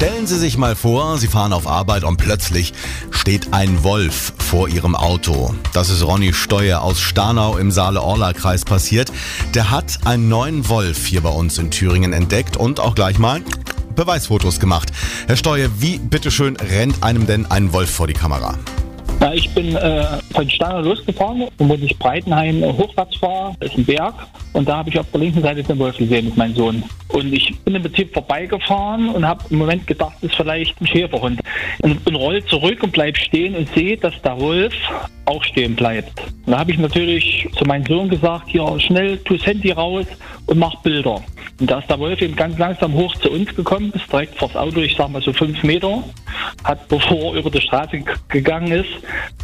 Stellen Sie sich mal vor, Sie fahren auf Arbeit und plötzlich steht ein Wolf vor Ihrem Auto. Das ist Ronny Steuer aus Starnau im Saale-Orla-Kreis passiert. Der hat einen neuen Wolf hier bei uns in Thüringen entdeckt und auch gleich mal Beweisfotos gemacht. Herr Steuer, wie bitteschön rennt einem denn ein Wolf vor die Kamera? Ja, ich bin äh, von Starnau losgefahren und wo ich Breitenheim hochwärts fahre, ist ein Berg. Und da habe ich auf der linken Seite den Wolf gesehen mit meinem Sohn. Und ich bin im Prinzip vorbeigefahren und habe im Moment gedacht, das ist vielleicht ein Schäferhund. Und bin roll zurück und bleib stehen und sehe, dass der Wolf auch stehen bleibt. Und da habe ich natürlich zu meinem Sohn gesagt, hier schnell, tu das Handy raus und mach Bilder. Und da ist der Wolf eben ganz langsam hoch zu uns gekommen, bis direkt vors Auto, ich sag mal so fünf Meter, hat bevor er über die Straße gegangen ist,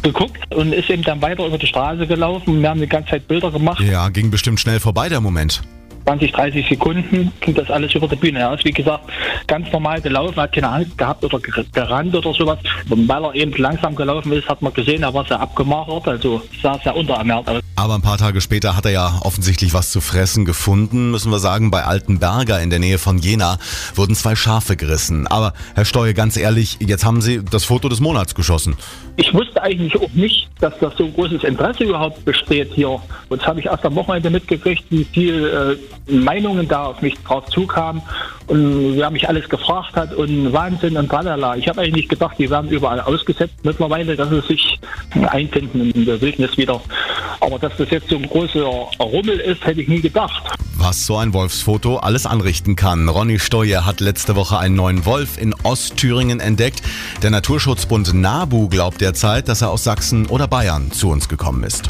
geguckt und ist eben dann weiter über die Straße gelaufen. Wir haben die ganze Zeit Bilder gemacht. Ja, ging bestimmt schnell vorbei der Moment. 20, 30 Sekunden ging das alles über die Bühne. Er ist, wie gesagt, ganz normal gelaufen, hat keine Angst gehabt oder gerannt oder sowas. Und weil er eben langsam gelaufen ist, hat man gesehen, er war sehr abgemagert, also sah sehr unterernährt aus. Aber ein paar Tage später hat er ja offensichtlich was zu fressen gefunden, müssen wir sagen. Bei Altenberger in der Nähe von Jena wurden zwei Schafe gerissen. Aber Herr Steuer, ganz ehrlich, jetzt haben Sie das Foto des Monats geschossen. Ich wusste eigentlich auch nicht, dass das so großes Interesse überhaupt besteht hier. Und das habe ich erst am Wochenende mitgekriegt, wie viel äh, Meinungen da auf mich drauf zukamen und wer mich alles gefragt hat und Wahnsinn und tralala. Ich habe eigentlich nicht gedacht, die werden überall ausgesetzt mittlerweile, dass sie sich einfinden in der Wildnis wieder. Aber dass das jetzt so ein großer Rummel ist, hätte ich nie gedacht. Was so ein Wolfsfoto alles anrichten kann. Ronny Steuer hat letzte Woche einen neuen Wolf in Ostthüringen entdeckt. Der Naturschutzbund NABU glaubt derzeit, dass er aus Sachsen oder Bayern zu uns gekommen ist.